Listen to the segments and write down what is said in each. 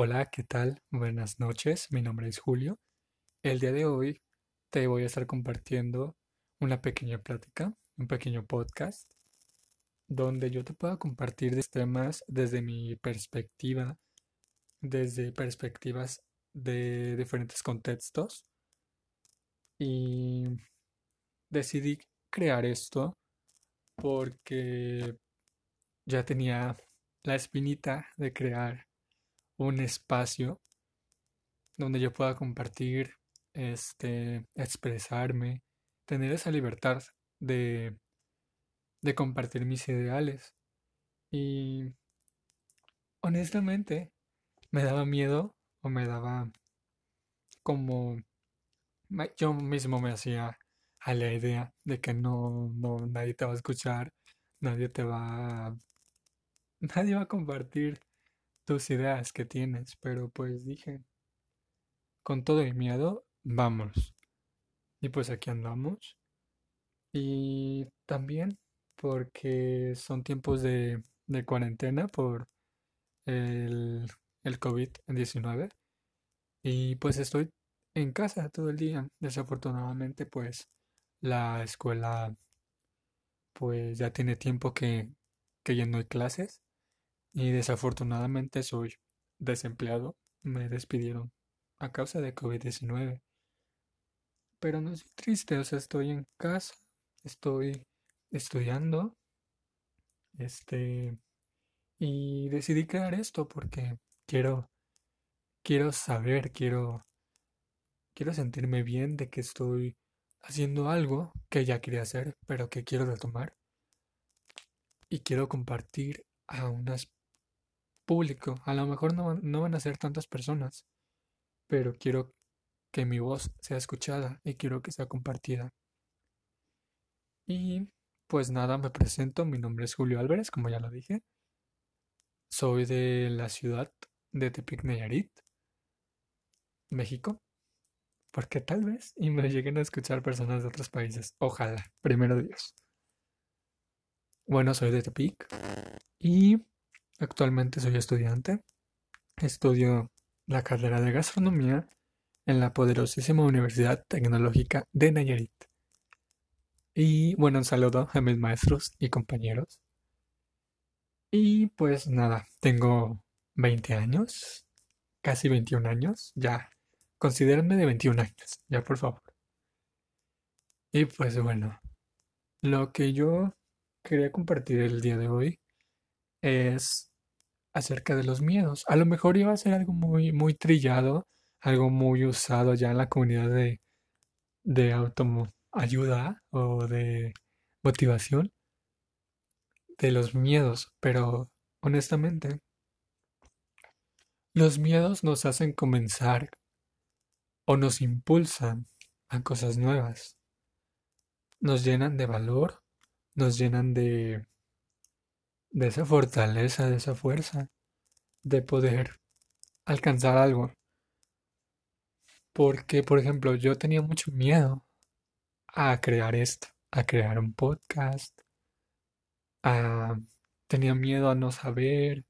Hola, ¿qué tal? Buenas noches, mi nombre es Julio. El día de hoy te voy a estar compartiendo una pequeña plática, un pequeño podcast, donde yo te pueda compartir temas desde mi perspectiva, desde perspectivas de diferentes contextos. Y decidí crear esto porque ya tenía la espinita de crear un espacio donde yo pueda compartir, este, expresarme, tener esa libertad de, de compartir mis ideales. Y honestamente me daba miedo o me daba como yo mismo me hacía a la idea de que no, no, nadie te va a escuchar, nadie te va nadie va a compartir tus ideas que tienes, pero pues dije, con todo el miedo, vamos. Y pues aquí andamos. Y también porque son tiempos de, de cuarentena por el, el COVID-19. Y pues estoy en casa todo el día. Desafortunadamente, pues la escuela pues ya tiene tiempo que, que ya no hay clases. Y desafortunadamente soy desempleado. Me despidieron a causa de COVID-19. Pero no estoy triste, o sea, estoy en casa, estoy estudiando. Este. Y decidí crear esto porque quiero. Quiero saber, quiero. Quiero sentirme bien de que estoy haciendo algo que ya quería hacer, pero que quiero retomar. Y quiero compartir a unas público. A lo mejor no, van a ser tantas personas, pero quiero que mi voz sea escuchada y quiero que sea compartida. Y pues nada, me presento, mi nombre es Julio Álvarez, como ya lo dije. Soy de la ciudad de Tepic Nayarit, México. Porque tal vez y me lleguen a escuchar personas de otros países. Ojalá, primero Dios. Bueno, soy de Tepic y Actualmente soy estudiante. Estudio la carrera de gastronomía en la poderosísima Universidad Tecnológica de Nayarit. Y bueno, un saludo a mis maestros y compañeros. Y pues nada, tengo 20 años, casi 21 años, ya. Considérenme de 21 años, ya por favor. Y pues bueno, lo que yo quería compartir el día de hoy es acerca de los miedos. A lo mejor iba a ser algo muy, muy trillado, algo muy usado ya en la comunidad de, de autoayuda o de motivación de los miedos, pero honestamente, los miedos nos hacen comenzar o nos impulsan a cosas nuevas. Nos llenan de valor, nos llenan de de esa fortaleza, de esa fuerza, de poder alcanzar algo. Porque, por ejemplo, yo tenía mucho miedo a crear esto, a crear un podcast, tenía miedo a no saber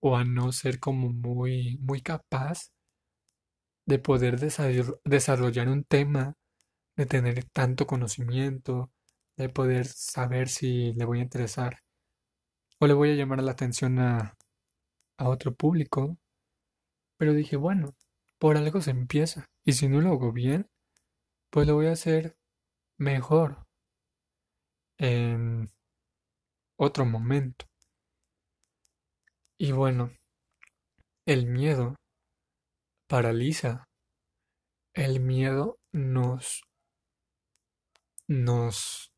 o a no ser como muy, muy capaz de poder desarrollar un tema, de tener tanto conocimiento, de poder saber si le voy a interesar o le voy a llamar la atención a, a otro público. Pero dije, bueno, por algo se empieza. Y si no lo hago bien, pues lo voy a hacer mejor en otro momento. Y bueno, el miedo paraliza. El miedo nos nos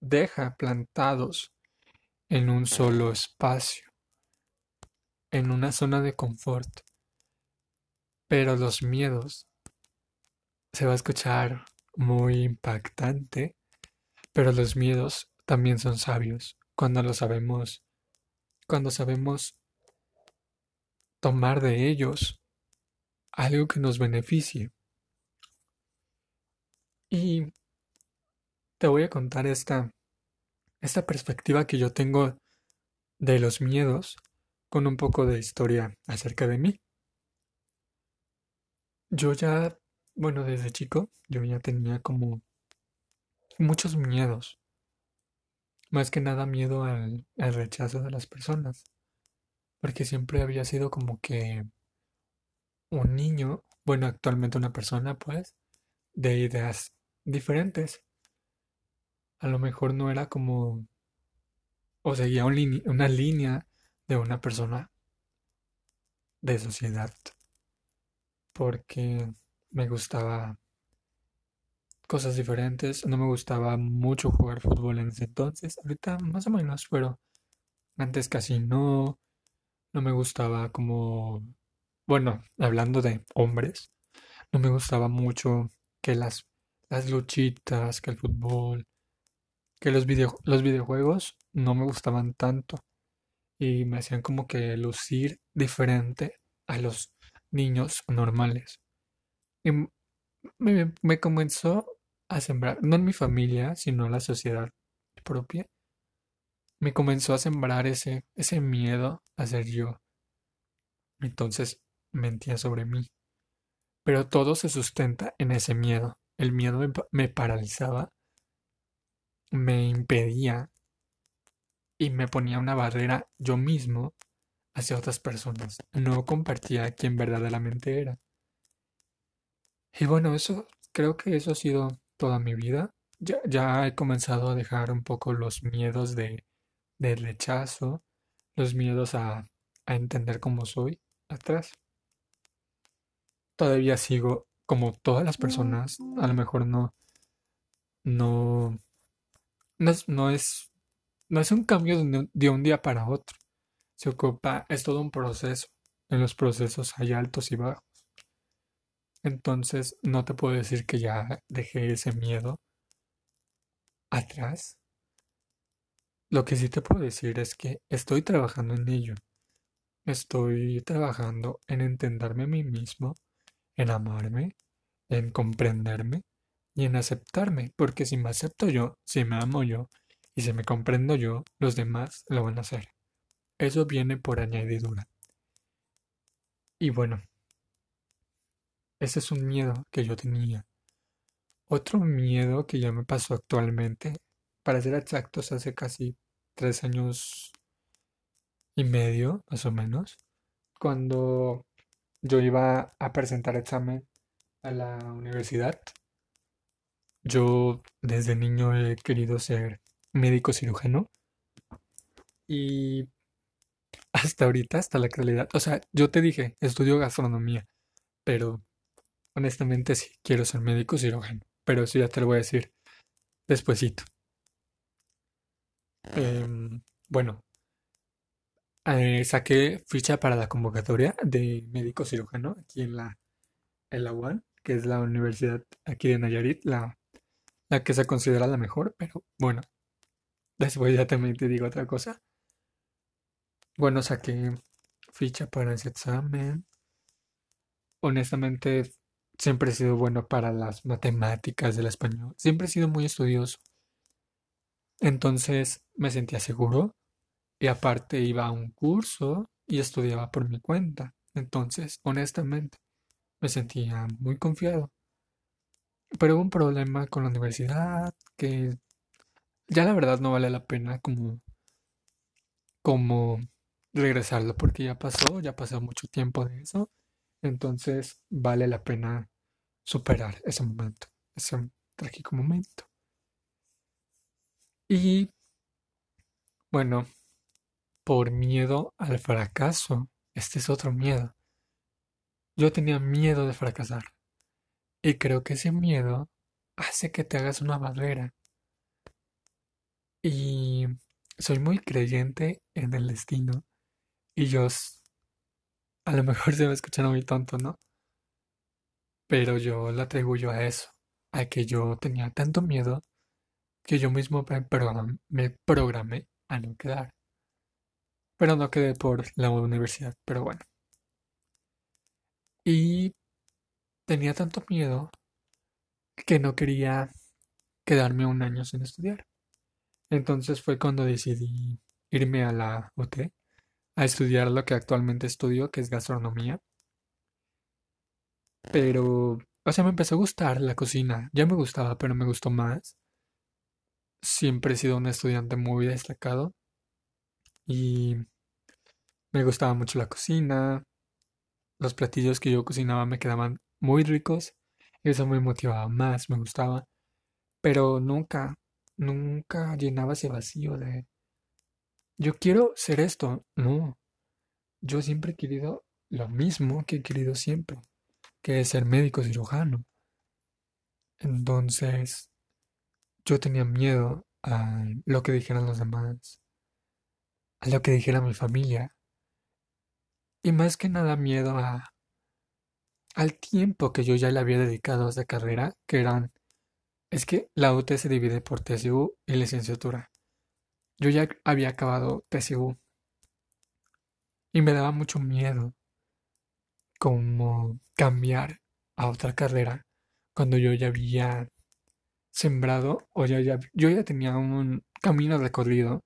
deja plantados en un solo espacio, en una zona de confort. Pero los miedos se va a escuchar muy impactante, pero los miedos también son sabios cuando lo sabemos, cuando sabemos tomar de ellos algo que nos beneficie. Y te voy a contar esta esta perspectiva que yo tengo de los miedos con un poco de historia acerca de mí. Yo ya, bueno, desde chico, yo ya tenía como muchos miedos. Más que nada miedo al, al rechazo de las personas. Porque siempre había sido como que un niño, bueno, actualmente una persona, pues, de ideas diferentes. A lo mejor no era como, o seguía una línea de una persona de sociedad, porque me gustaba cosas diferentes, no me gustaba mucho jugar fútbol en ese entonces, ahorita más o menos, pero antes casi no, no me gustaba como, bueno, hablando de hombres, no me gustaba mucho que las, las luchitas, que el fútbol, que los video- los videojuegos no me gustaban tanto y me hacían como que lucir diferente a los niños normales. Y me, me comenzó a sembrar, no en mi familia, sino en la sociedad propia, me comenzó a sembrar ese, ese miedo a ser yo. Entonces mentía sobre mí. Pero todo se sustenta en ese miedo. El miedo me, me paralizaba, me impedía y me ponía una barrera yo mismo hacia otras personas. No compartía quién verdaderamente era. Y bueno, eso, creo que eso ha sido toda mi vida. Ya, ya he comenzado a dejar un poco los miedos de, de rechazo, los miedos a, a entender cómo soy atrás. Todavía sigo como todas las personas, a lo mejor no, no, no es, no es, no es un cambio de un, día para otro. Se ocupa, es todo un proceso. En los procesos hay altos y bajos. Entonces, no te puedo decir que ya dejé ese miedo atrás. Lo que sí te puedo decir es que estoy trabajando en ello. Estoy trabajando en entenderme a mí mismo, en amarme, en comprenderme y en aceptarme. Porque si me acepto yo, si me amo yo y si me comprendo yo, los demás lo van a hacer. Eso viene por añadidura. Y bueno, ese es un miedo que yo tenía. Otro miedo que ya me pasó actualmente, para ser exactos, hace casi tres años y medio, más o menos, cuando yo iba a presentar examen a la universidad. Yo desde niño he querido ser médico cirujano y hasta ahorita, hasta la actualidad, o sea, yo te dije, estudio gastronomía, pero honestamente sí, quiero ser médico cirujano, pero eso ya te lo voy a decir despuesito. Em, bueno, eh, saqué ficha para la convocatoria de médico cirujano aquí en la, en la UAN, que es la universidad aquí de Nayarit, la, la que se considera la mejor, pero bueno, después ya también te digo otra cosa. Bueno, saqué ficha para ese examen. Honestamente, siempre he sido bueno para las matemáticas del español. Siempre he sido muy estudioso. Entonces me sentía seguro y aparte iba a un curso y estudiaba por mi cuenta. Entonces, honestamente, me sentía muy confiado. Pero hubo un problema con la universidad que ya la verdad no vale la pena como, como regresarlo porque ya pasó, ya pasó mucho tiempo de eso. Entonces vale la pena superar ese momento, ese trágico momento. Y bueno, por miedo al fracaso, este es otro miedo. Yo tenía miedo de fracasar y creo que ese miedo hace que te hagas una barrera. Y soy muy creyente en el destino y yo a lo mejor se me escucha muy tonto, ¿no? Pero yo lo atribuyo a eso, a que yo tenía tanto miedo que yo mismo me program- me programé a no quedar. Pero no quedé por la universidad, pero bueno. Y tenía tanto miedo que no quería quedarme un año sin estudiar. Entonces fue cuando decidí irme a la UT, a estudiar lo que actualmente estudio, que es gastronomía. Pero, o sea, me empezó a gustar la cocina. Ya me gustaba, pero me gustó más. Siempre he sido un estudiante muy destacado y me gustaba mucho la cocina. Los platillos que yo cocinaba me quedaban muy ricos eso me motivaba más, me gustaba. Pero nunca, nunca llenaba ese vacío de yo quiero ser esto. No, yo siempre he querido lo mismo que he querido siempre, que es ser médico cirujano. Entonces, yo tenía miedo a lo que dijeran los demás, a lo que dijera mi familia, y más que nada miedo a al tiempo que yo ya le había dedicado a esa carrera, que eran, es que la UT se divide por TSU y licenciatura. Yo ya había acabado TSU y me daba mucho miedo como cambiar a otra carrera cuando yo ya había sembrado o ya, yo ya tenía un camino recorrido,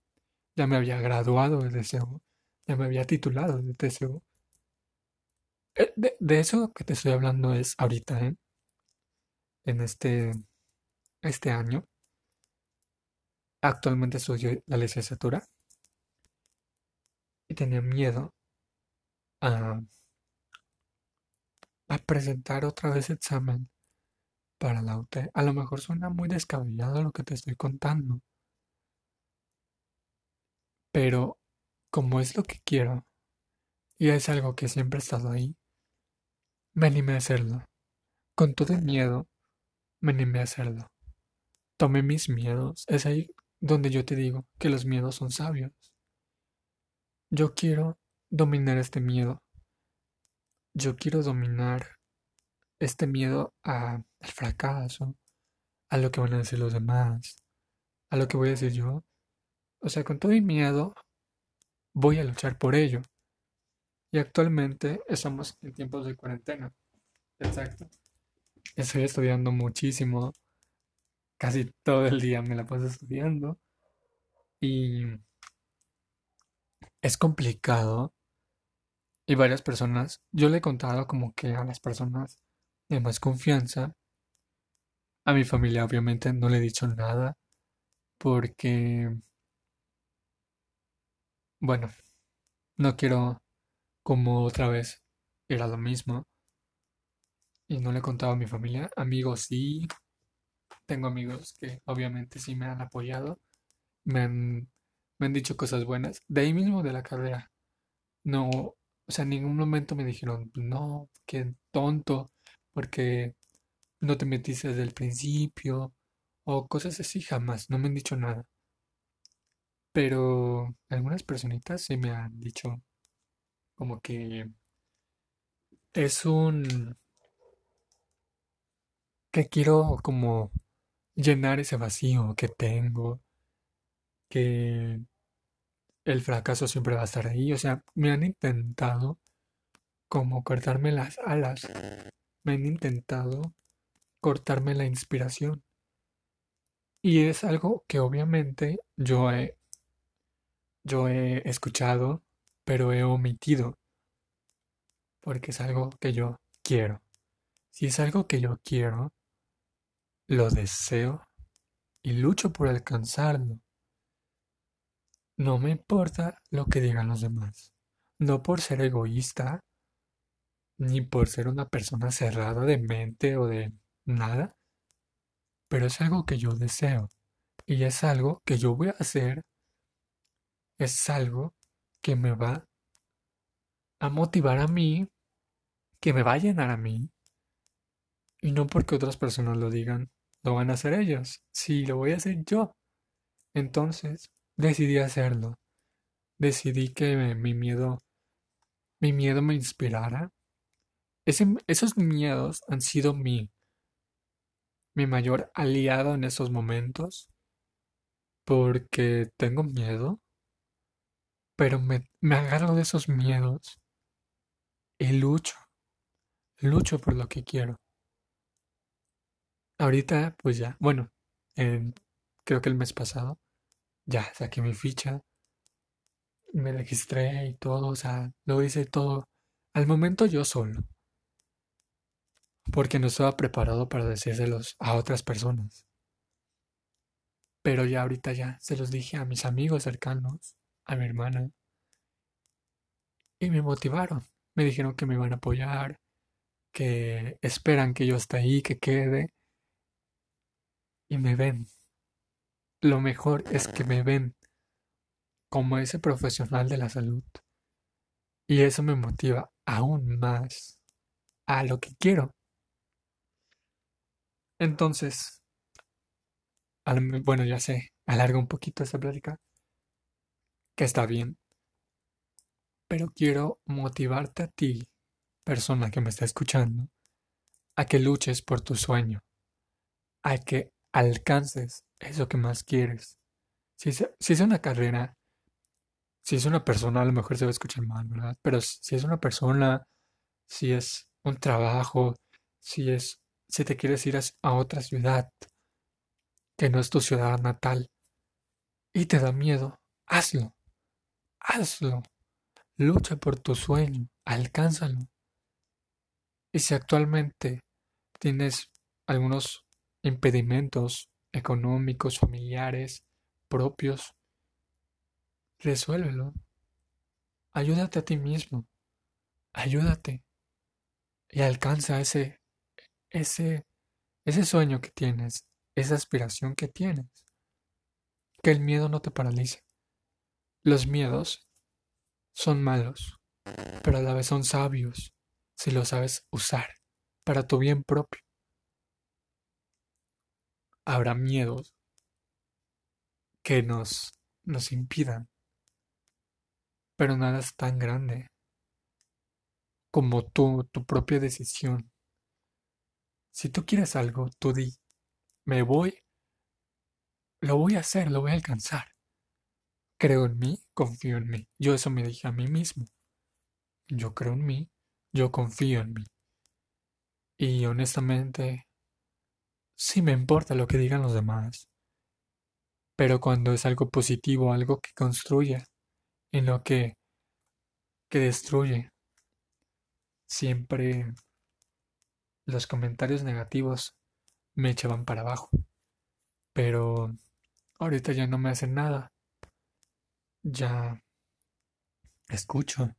ya me había graduado de TSU, ya me había titulado de TSU. Eh, De, de eso que te estoy hablando es ahorita, ¿eh? En este, este año. Actualmente estudio la licenciatura y tenía miedo a, a presentar otra vez examen para la UT. A lo mejor suena muy descabellado lo que te estoy contando, pero como es lo que quiero y es algo que siempre ha estado ahí, me animé a hacerlo. Con todo el miedo, me animé a hacerlo. Tomé mis miedos. Es ahí donde yo te digo que los miedos son sabios. Yo quiero dominar este miedo. Yo quiero dominar este miedo al fracaso, a lo que van a decir los demás, a lo que voy a decir yo. O sea, con todo mi miedo, voy a luchar por ello. Y actualmente estamos en tiempos de cuarentena. Exacto. Estoy estudiando muchísimo. Casi todo el día me la paso estudiando. Y es complicado. Y varias personas, yo le he contado como que a las personas de más confianza, a mi familia obviamente no le he dicho nada porque, bueno, no quiero como otra vez ir a lo mismo y no le he contado a mi familia. Amigos sí, tengo amigos que obviamente sí me han apoyado, me han, me han dicho cosas buenas, de ahí mismo de la carrera. No, o sea, en ningún momento me dijeron, no, qué tonto, porque no te metiste desde el principio, o cosas así, jamás, no me han dicho nada. Pero algunas personitas sí me han dicho como que es un, que quiero como llenar ese vacío que tengo, que el fracaso siempre va a estar ahí, o sea, me han intentado como cortarme las alas, me han intentado cortarme la inspiración. Y es algo que obviamente yo he, yo he escuchado, pero he omitido, porque es algo que yo quiero. Si es algo que yo quiero, lo deseo y lucho por alcanzarlo. No me importa lo que digan los demás. No por ser egoísta, ni por ser una persona cerrada de mente o de nada, pero es algo que yo deseo. Y es algo que yo voy a hacer, es algo que me va a motivar a mí, que me va a llenar a mí, y no porque otras personas lo digan, lo van a hacer ellos. Sí, lo voy a hacer yo. Entonces, decidí hacerlo. Decidí que mi miedo, mi miedo me inspirara. Esos miedos han sido mi, mi mayor aliado en esos momentos, porque tengo miedo, pero me, agarro de esos miedos y lucho, lucho por lo que quiero. Ahorita, pues ya, bueno, en- creo que el mes pasado ya saqué mi ficha, me registré y todo, o sea, lo hice todo. Al momento yo solo. Porque no estaba preparado para decírselos a otras personas. Pero ya ahorita ya se los dije a mis amigos cercanos, a mi hermana. Y me motivaron. Me dijeron que me iban a apoyar, que esperan que yo esté ahí, que quede. Y me ven. Lo mejor es que me ven como ese profesional de la salud. Y eso me motiva aún más a lo que quiero. Entonces, bueno, ya sé, alargo un poquito esta plática, que está bien, pero quiero motivarte a ti, persona que me está escuchando, a que luches por tu sueño, a que alcances eso que más quieres. Si es, una carrera, si es una persona, a lo mejor se va a escuchar mal, ¿verdad? Pero si es una persona, si es un trabajo, si es, si te quieres ir a otra ciudad que no es tu ciudad natal y te da miedo, hazlo, hazlo. Lucha por tu sueño, alcánzalo. Y si actualmente tienes algunos impedimentos económicos, familiares, propios, resuélvelo. Ayúdate a ti mismo. Ayúdate. Y alcanza ese, ese, ese sueño que tienes, esa aspiración que tienes. Que el miedo no te paralice. Los miedos son malos, pero a la vez son sabios si lo sabes usar para tu bien propio. Habrá miedos que nos, nos impidan, pero nada es tan grande como tú, tu propia decisión. Si tú quieres algo, tú di, me voy, lo voy a hacer, lo voy a alcanzar. Creo en mí, confío en mí. Yo eso me dije a mí mismo. Yo creo en mí, yo confío en mí. Y honestamente, sí me importa lo que digan los demás. Pero cuando es algo positivo, algo que construye, en lo que, que destruye, siempre los comentarios negativos me echaban para abajo. Pero ahorita ya no me hacen nada ya escucho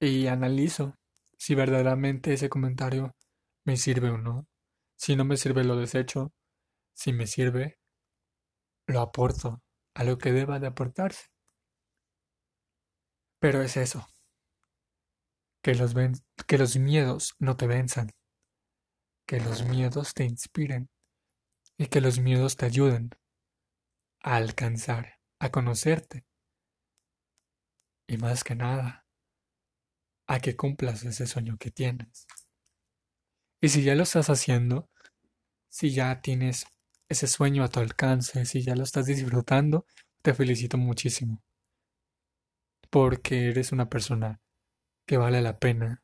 y analizo si verdaderamente ese comentario me sirve o no. Si no me sirve, lo desecho. Si me sirve, lo aporto a lo que deba de aportarse. Pero es eso. Que los, que los miedos no te venzan. Que los miedos te inspiren. Y que los miedos te ayuden a alcanzar a conocerte. Y más que nada, a que cumplas ese sueño que tienes. Y si ya lo estás haciendo, si ya tienes ese sueño a tu alcance, si ya lo estás disfrutando, te felicito muchísimo. Porque eres una persona que vale la pena,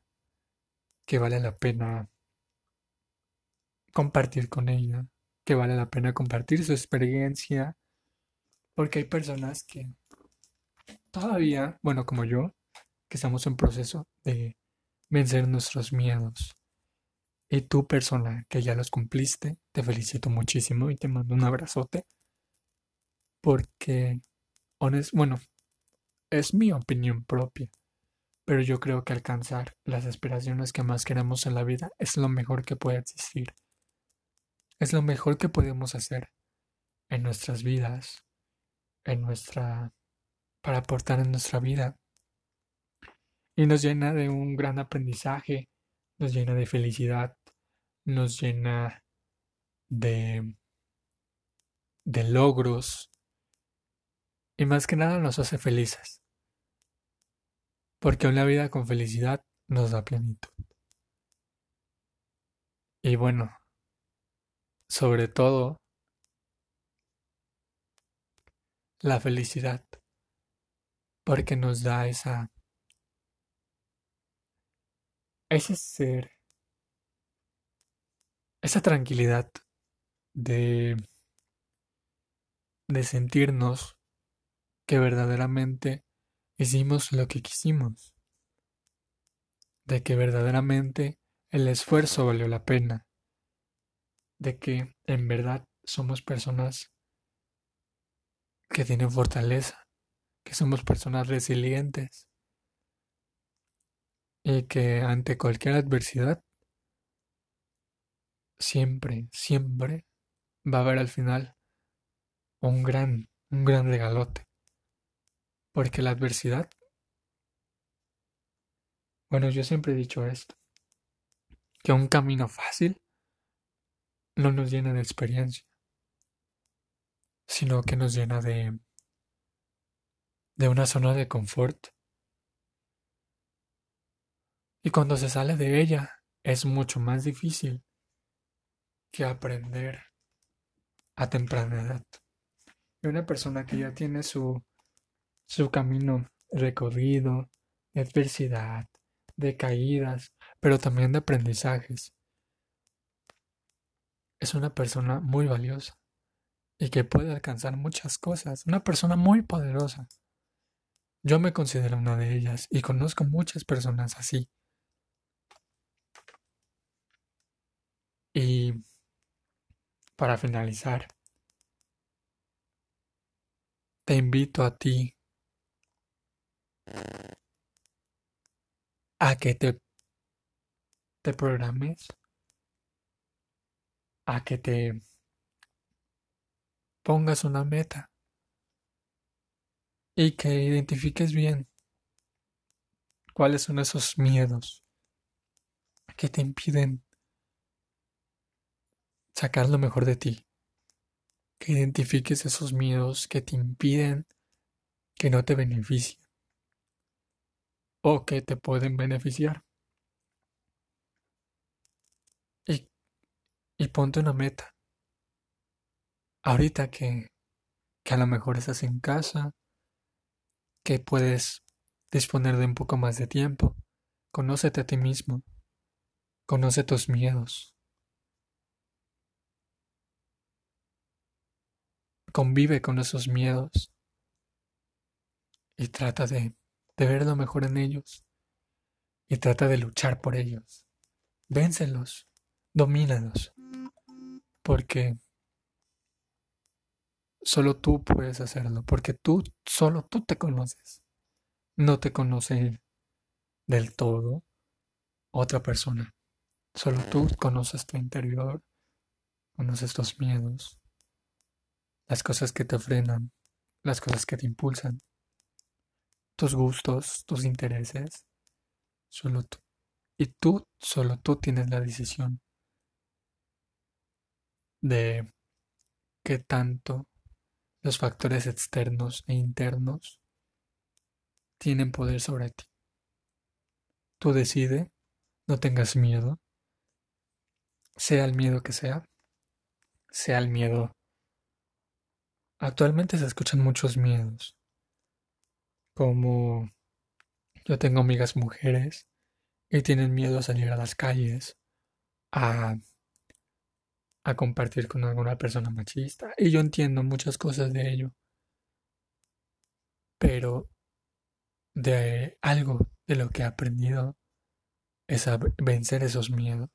que vale la pena compartir con ella, que vale la pena compartir su experiencia, porque hay personas que todavía, bueno, como yo, que estamos en proceso de vencer nuestros miedos. Y tú, persona que ya los cumpliste, te felicito muchísimo y te mando un abrazote. Porque, bueno, es mi opinión propia. Pero yo creo que alcanzar las aspiraciones que más queremos en la vida es lo mejor que puede existir. Es lo mejor que podemos hacer en nuestras vidas, en nuestra, para aportar en nuestra vida. Y nos llena de un gran aprendizaje, nos llena de felicidad, nos llena de, de logros y más que nada nos hace felices. Porque una vida con felicidad nos da plenitud. Y bueno, sobre todo la felicidad, porque nos da esa ese ser, esa tranquilidad de de sentirnos que verdaderamente hicimos lo que quisimos, de que verdaderamente el esfuerzo valió la pena, de que en verdad somos personas que tienen fortaleza, que somos personas resilientes y que ante cualquier adversidad siempre, siempre va a haber al final un gran, un gran regalote. Porque la adversidad, bueno, yo siempre he dicho esto, que un camino fácil no nos llena de experiencia, sino que nos llena de, de una zona de confort. Y cuando se sale de ella es mucho más difícil que aprender a temprana edad. Y una persona que ya tiene su, su camino recorrido de adversidad, de caídas, pero también de aprendizajes, es una persona muy valiosa y que puede alcanzar muchas cosas, una persona muy poderosa. Yo me considero una de ellas y conozco muchas personas así. Y para finalizar, te invito a ti a que te, te programes, a que te pongas una meta y que identifiques bien cuáles son esos miedos que te impiden sacar lo mejor de ti que identifiques esos miedos que te impiden, que no te beneficien o que te pueden beneficiar. Y, y ponte una meta. Ahorita que, que a lo mejor estás en casa, que puedes disponer de un poco más de tiempo, conócete a ti mismo, conoce tus miedos, convive con esos miedos. Y trata de, de ver lo mejor en ellos. Y trata de luchar por ellos. Véncelos, domínalos, porque solo tú puedes hacerlo, porque tú, solo tú te conoces. No te conoce del todo otra persona. Solo tú conoces tu interior, conoces tus miedos, las cosas que te frenan, las cosas que te impulsan, tus gustos, tus intereses, solo tú. Y tú, solo tú tienes la decisión de qué tanto los factores externos e internos tienen poder sobre ti. Tú decide, no tengas miedo, sea el miedo que sea, sea el miedo Actualmente se escuchan muchos miedos, como yo tengo amigas mujeres y tienen miedo a salir a las calles, a, a compartir con alguna persona machista, y yo entiendo muchas cosas de ello, pero de algo de lo que he aprendido es a vencer esos miedos,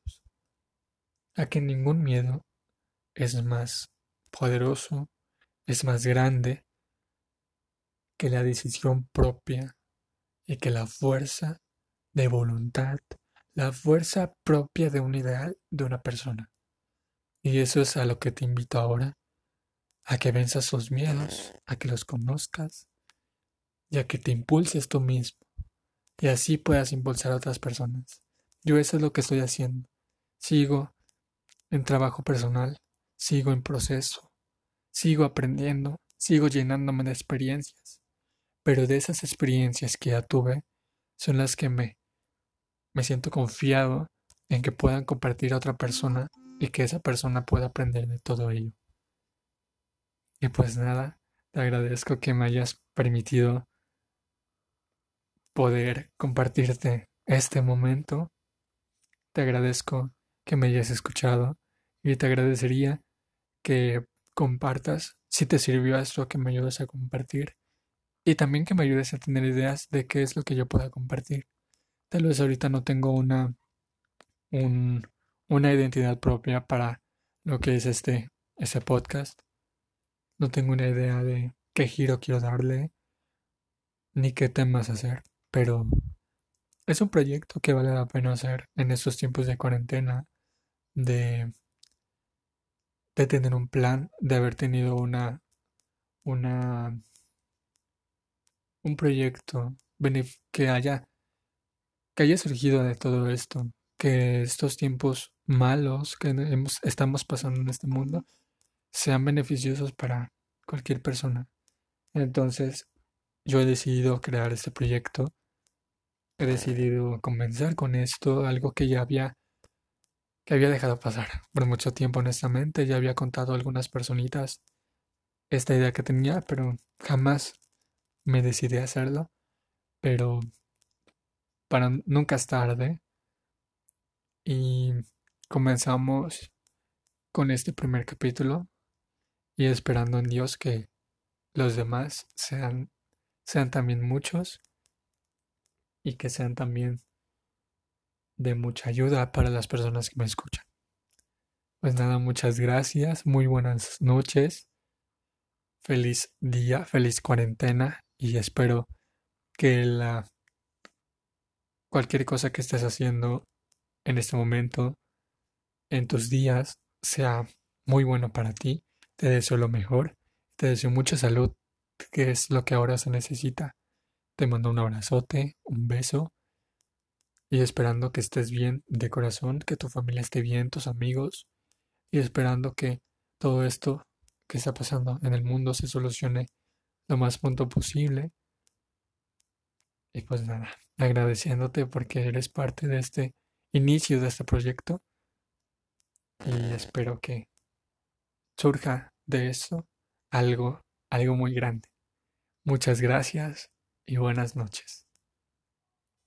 a que ningún miedo es más poderoso es más grande que la decisión propia y que la fuerza de voluntad, la fuerza propia de un ideal de una persona. Y eso es a lo que te invito ahora, a que venzas sus miedos, a que los conozcas y a que te impulses tú mismo y así puedas impulsar a otras personas. Yo eso es lo que estoy haciendo. Sigo en trabajo personal, sigo en proceso, Sigo aprendiendo, sigo llenándome de experiencias, pero de esas experiencias que ya tuve son las que me, me siento confiado en que puedan compartir a otra persona y que esa persona pueda aprender de todo ello. Y pues nada, te agradezco que me hayas permitido poder compartirte este momento. Te agradezco que me hayas escuchado y te agradecería que compartas si te sirvió esto que me ayudas a compartir y también que me ayudes a tener ideas de qué es lo que yo pueda compartir. Tal vez ahorita no tengo una, un, una identidad propia para lo que es este, ese podcast. No tengo una idea de qué giro quiero darle, ni qué temas hacer, pero es un proyecto que vale la pena hacer en estos tiempos de cuarentena, de, de tener un plan, de haber tenido una, una, un proyecto que haya, que haya surgido de todo esto, que estos tiempos malos que hemos, estamos pasando en este mundo sean beneficiosos para cualquier persona. Entonces, yo he decidido crear este proyecto. He decidido comenzar con esto, algo que ya había que había dejado pasar por mucho tiempo, honestamente. Ya había contado a algunas personitas esta idea que tenía, pero jamás me decidí a hacerlo. Pero para nunca es tarde. Y comenzamos con este primer capítulo y esperando en Dios que los demás sean, sean también muchos y que sean también de mucha ayuda para las personas que me escuchan. Pues nada, muchas gracias, muy buenas noches, feliz día, feliz cuarentena y espero que la cualquier cosa que estés haciendo en este momento, en tus días, sea muy bueno para ti. Te deseo lo mejor, te deseo mucha salud, que es lo que ahora se necesita. Te mando un abrazote, un beso y esperando que estés bien de corazón, que tu familia esté bien, tus amigos y esperando que todo esto que está pasando en el mundo se solucione lo más pronto posible. Y pues nada, agradeciéndote porque eres parte de este inicio de este proyecto y espero que surja de eso algo, algo muy grande. Muchas gracias y buenas noches.